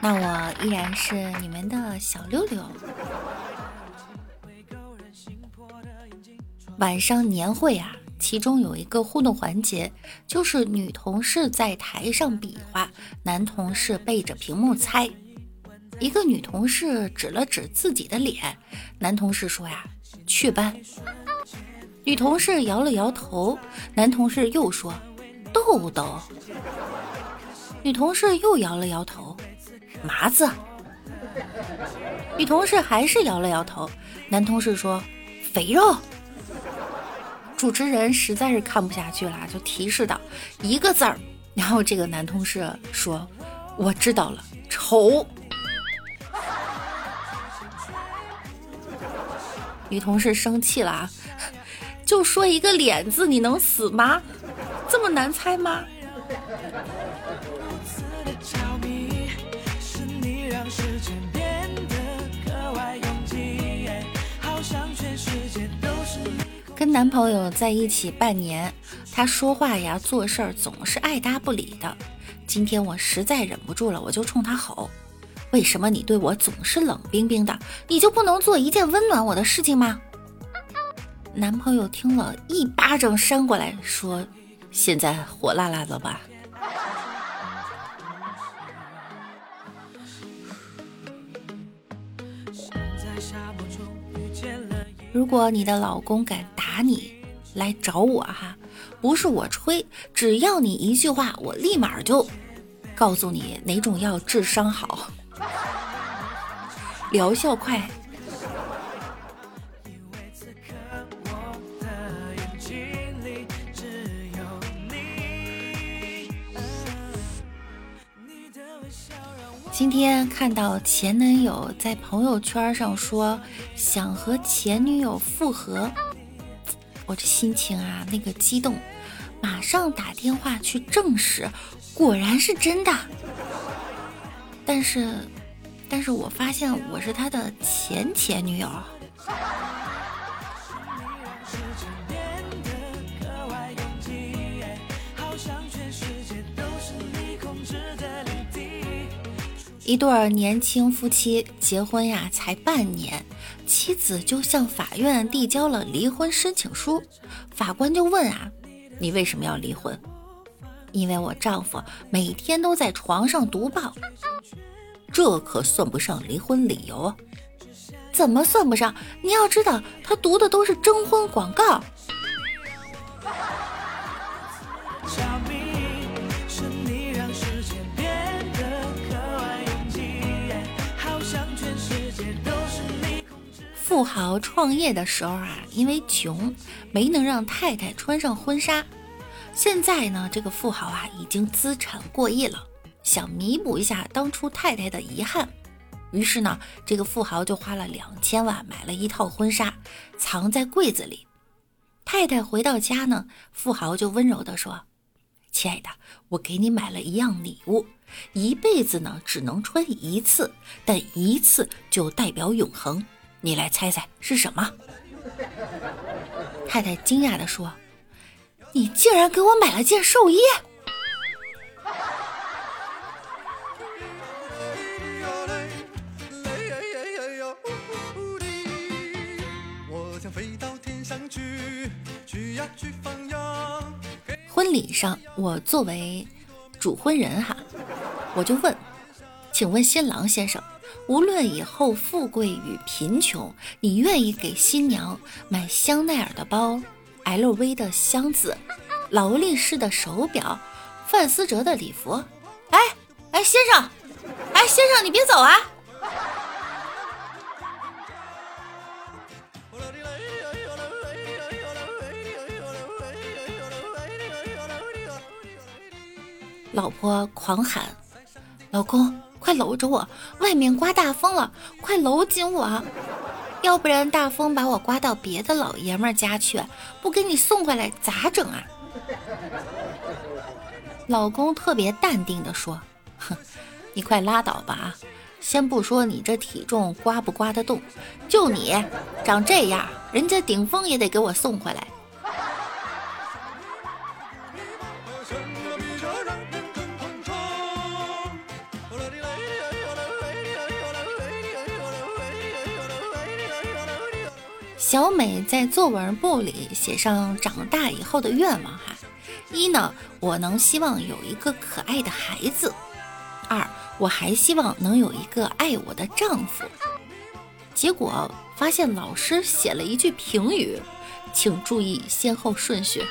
那我依然是你们的小六六。晚上年会啊，其中有一个互动环节，就是女同事在台上比划，男同事背着屏幕猜。一个女同事指了指自己的脸，男同事说呀：“雀斑。”女同事摇了摇头，男同事又说：“痘痘。”女同事又摇了摇头。麻子，女同事还是摇了摇头。男同事说：“肥肉。”主持人实在是看不下去了，就提示道：“一个字儿。”然后这个男同事说：“我知道了，丑。”女同事生气了啊，就说一个脸字，你能死吗？这么难猜吗？跟男朋友在一起半年，他说话呀、做事儿总是爱搭不理的。今天我实在忍不住了，我就冲他吼：“为什么你对我总是冷冰冰的？你就不能做一件温暖我的事情吗？”男朋友听了一巴掌扇过来，说：“现在火辣辣的吧？”如果你的老公敢打你，来找我哈，不是我吹，只要你一句话，我立马就告诉你哪种药治伤好，疗效快。今天看到前男友在朋友圈上说想和前女友复合，我这心情啊，那个激动，马上打电话去证实，果然是真的。但是，但是我发现我是他的前前女友。一对年轻夫妻结婚呀，才半年，妻子就向法院递交了离婚申请书。法官就问啊：“你为什么要离婚？”“因为我丈夫每天都在床上读报。”“这可算不上离婚理由。”“怎么算不上？你要知道，他读的都是征婚广告。”富豪创业的时候啊，因为穷，没能让太太穿上婚纱。现在呢，这个富豪啊已经资产过亿了，想弥补一下当初太太的遗憾。于是呢，这个富豪就花了两千万买了一套婚纱，藏在柜子里。太太回到家呢，富豪就温柔地说：“亲爱的，我给你买了一样礼物，一辈子呢只能穿一次，但一次就代表永恒。”你来猜猜是什么？太太惊讶地说：“你竟然给我买了件寿衣！”婚礼上，我作为主婚人哈，我就问：“请问新郎先生？”无论以后富贵与贫穷，你愿意给新娘买香奈儿的包、LV 的箱子、劳力士的手表、范思哲的礼服？哎哎，先生，哎先生，你别走啊！老婆狂喊：“老公！”快搂着我，外面刮大风了，快搂紧我，要不然大风把我刮到别的老爷们家去，不给你送回来咋整啊？老公特别淡定的说：“哼，你快拉倒吧啊！先不说你这体重刮不刮得动，就你长这样，人家顶风也得给我送回来。”小美在作文簿里写上长大以后的愿望哈，一呢，我能希望有一个可爱的孩子；二，我还希望能有一个爱我的丈夫。结果发现老师写了一句评语，请注意先后顺序。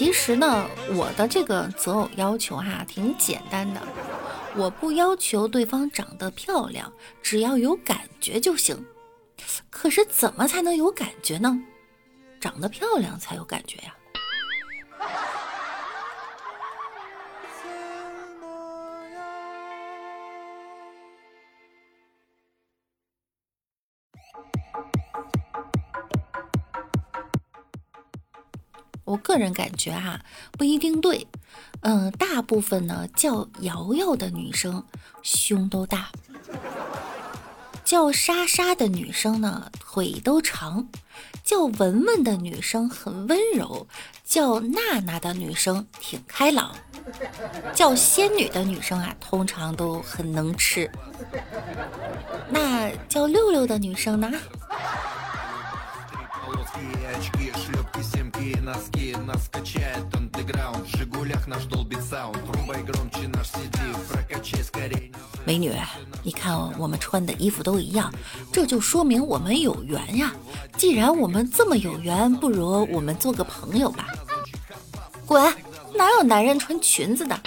其实呢，我的这个择偶要求哈挺简单的，我不要求对方长得漂亮，只要有感觉就行。可是怎么才能有感觉呢？长得漂亮才有感觉呀。我个人感觉哈，不一定对。嗯，大部分呢叫瑶瑶的女生胸都大，叫莎莎的女生呢腿都长，叫文文的女生很温柔，叫娜娜的女生挺开朗，叫仙女的女生啊通常都很能吃。那叫六六的女生呢？美女，你看我们穿的衣服都一样，这就说明我们有缘呀。既然我们这么有缘，不如我们做个朋友吧。滚！哪有男人穿裙子的？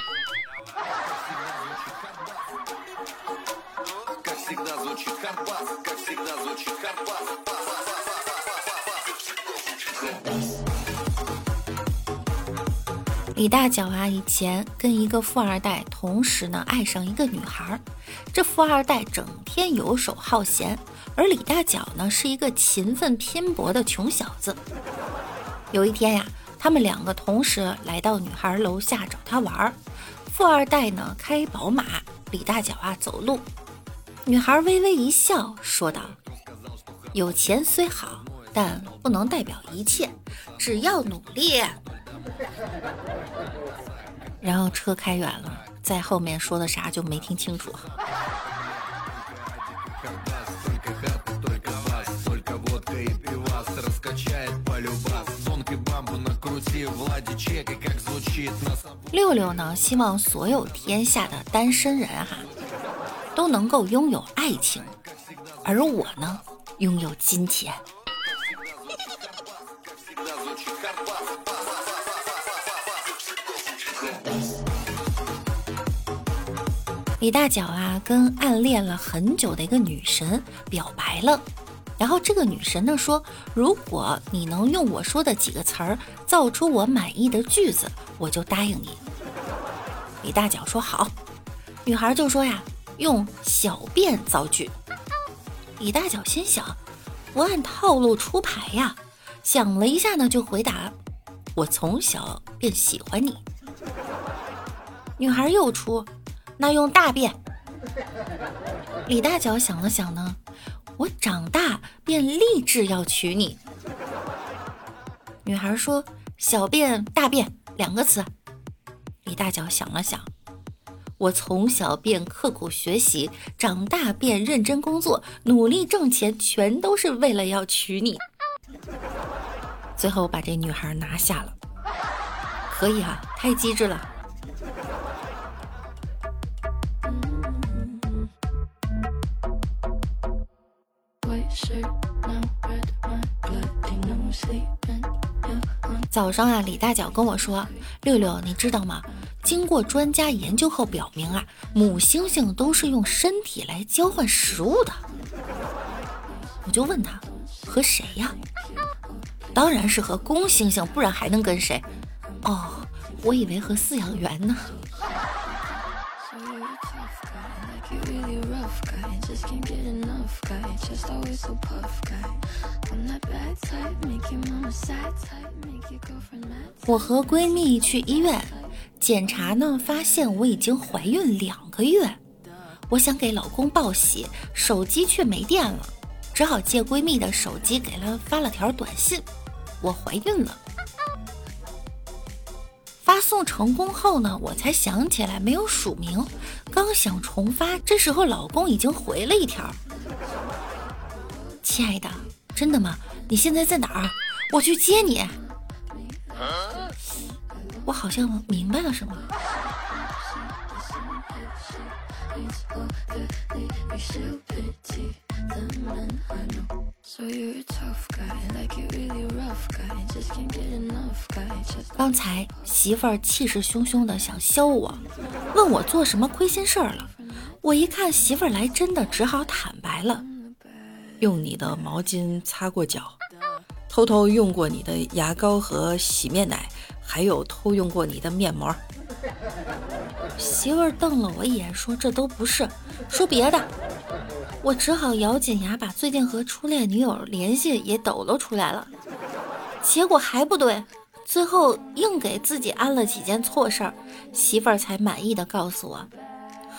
李大脚啊，以前跟一个富二代同时呢爱上一个女孩，这富二代整天游手好闲，而李大脚呢是一个勤奋拼搏的穷小子。有一天呀，他们两个同时来到女孩楼下找她玩，富二代呢开宝马，李大脚啊走路。女孩微微一笑，说道：“有钱虽好，但不能代表一切，只要努力。”然后车开远了，在后面说的啥就没听清楚。六六呢，希望所有天下的单身人哈都能够拥有爱情，而我呢，拥有金钱。李大脚啊，跟暗恋了很久的一个女神表白了，然后这个女神呢说：“如果你能用我说的几个词儿造出我满意的句子，我就答应你。”李大脚说：“好。”女孩就说：“呀，用小便造句。”李大脚心想：“不按套路出牌呀。”想了一下呢，就回答：“我从小便喜欢你。”女孩又出。那用大便。李大脚想了想呢，我长大便立志要娶你。女孩说：“小便大便两个词。”李大脚想了想，我从小便刻苦学习，长大便认真工作，努力挣钱，全都是为了要娶你。最后把这女孩拿下了，可以啊，太机智了。早上啊，李大脚跟我说：“六六，你知道吗？经过专家研究后表明啊，母猩猩都是用身体来交换食物的。”我就问他：“和谁呀？当然是和公猩猩，不然还能跟谁？哦，我以为和饲养员呢。我和闺蜜去医院检查呢，发现我已经怀孕两个月。我想给老公报喜，手机却没电了，只好借闺蜜的手机给了发了条短信：我怀孕了。发送成功后呢，我才想起来没有署名，刚想重发，这时候老公已经回了一条：亲爱的，真的吗？你现在在哪儿？我去接你。我好像明白了什么。刚才媳妇儿气势汹汹的想削我，问我做什么亏心事儿了。我一看媳妇儿来真的，只好坦白了，用你的毛巾擦过脚，偷偷用过你的牙膏和洗面奶，还有偷用过你的面膜。媳妇儿瞪了我一眼，说：“这都不是，说别的。”我只好咬紧牙，把最近和初恋女友联系也抖搂出来了。结果还不对，最后硬给自己安了几件错事儿，媳妇儿才满意的告诉我：“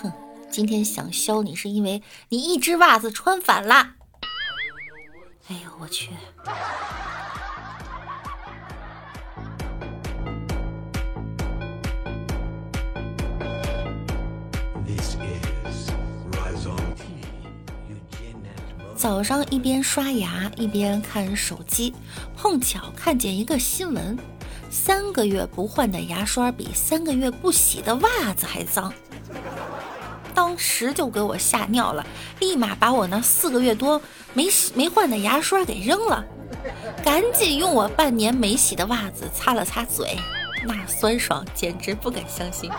哼，今天想削你是因为你一只袜子穿反了。”哎呦我去！早上一边刷牙一边看手机，碰巧看见一个新闻：三个月不换的牙刷比三个月不洗的袜子还脏。当时就给我吓尿了，立马把我那四个月多没洗没换的牙刷给扔了，赶紧用我半年没洗的袜子擦了擦嘴，那酸爽简直不敢相信。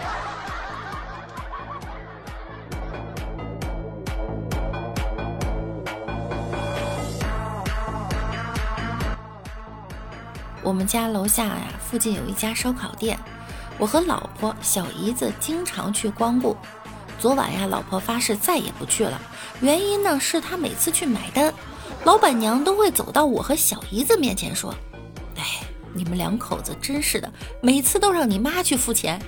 我们家楼下呀，附近有一家烧烤店，我和老婆、小姨子经常去光顾。昨晚呀，老婆发誓再也不去了，原因呢是她每次去买单，老板娘都会走到我和小姨子面前说：“哎，你们两口子真是的，每次都让你妈去付钱。”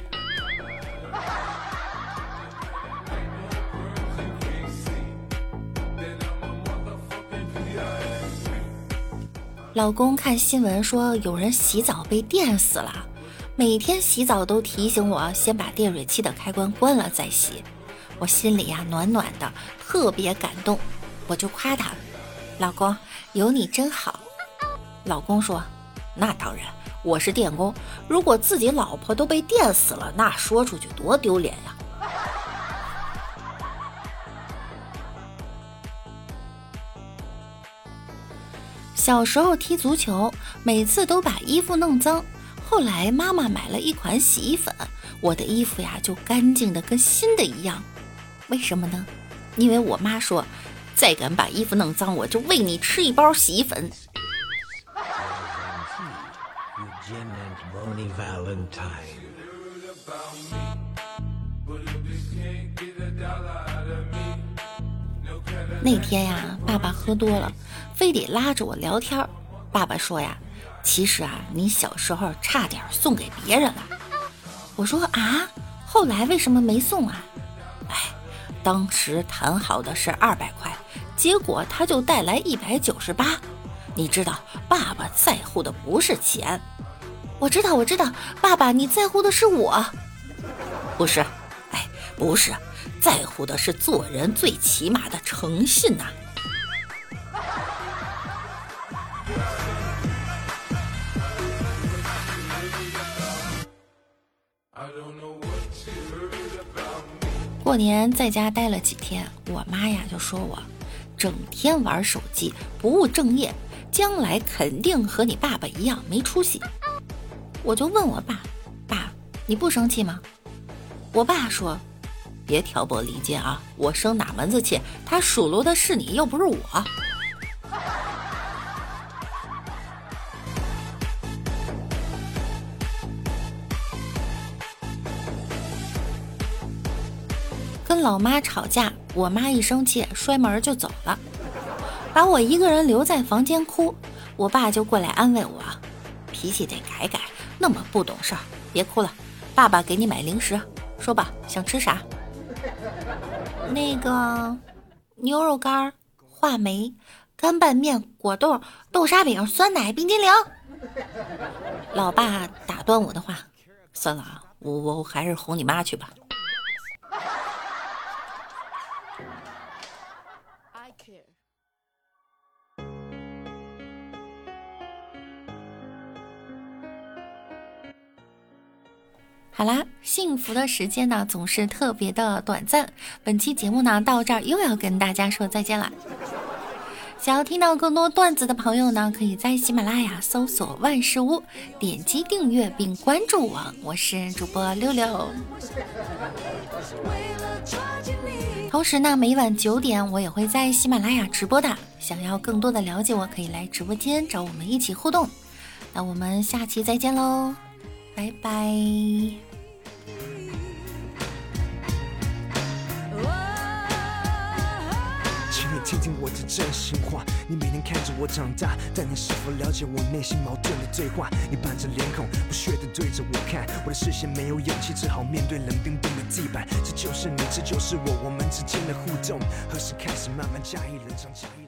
老公看新闻说有人洗澡被电死了，每天洗澡都提醒我先把电水器的开关关了再洗，我心里呀暖暖的，特别感动，我就夸他，老公有你真好。老公说，那当然，我是电工，如果自己老婆都被电死了，那说出去多丢脸呀。小时候踢足球，每次都把衣服弄脏。后来妈妈买了一款洗衣粉，我的衣服呀就干净的跟新的一样。为什么呢？因为我妈说，再敢把衣服弄脏，我就喂你吃一包洗衣粉。那天呀，爸爸喝多了。非得拉着我聊天爸爸说呀，其实啊，你小时候差点送给别人了。我说啊，后来为什么没送啊？当时谈好的是二百块，结果他就带来一百九十八。你知道，爸爸在乎的不是钱。我知道，我知道，爸爸你在乎的是我，不是？哎，不是，在乎的是做人最起码的诚信呐。过年在家待了几天，我妈呀就说我整天玩手机不务正业，将来肯定和你爸爸一样没出息。我就问我爸，爸你不生气吗？我爸说，别挑拨离间啊，我生哪门子气？他数落的是你，又不是我。跟老妈吵架，我妈一生气摔门就走了，把我一个人留在房间哭。我爸就过来安慰我，脾气得改改，那么不懂事儿，别哭了，爸爸给你买零食，说吧，想吃啥？那个牛肉干、话梅、干拌面、果冻、豆沙饼、酸奶、冰激凌。老爸打断我的话，算了啊，我我还是哄你妈去吧。好啦，幸福的时间呢总是特别的短暂。本期节目呢到这儿又要跟大家说再见了。想要听到更多段子的朋友呢，可以在喜马拉雅搜索万事屋，点击订阅并关注我。我是主播六六。同时呢，每晚九点我也会在喜马拉雅直播的。想要更多的了解我，可以来直播间找我们一起互动。那我们下期再见喽，拜拜。听听我的真心话，你每天看着我长大，但你是否了解我内心矛盾的对话？你板着脸孔，不屑的对着我看，我的视线没有勇气，只好面对冷冰冰的地板。这就是你，这就是我，我们之间的互动，何时开始慢慢加以冷场，加以。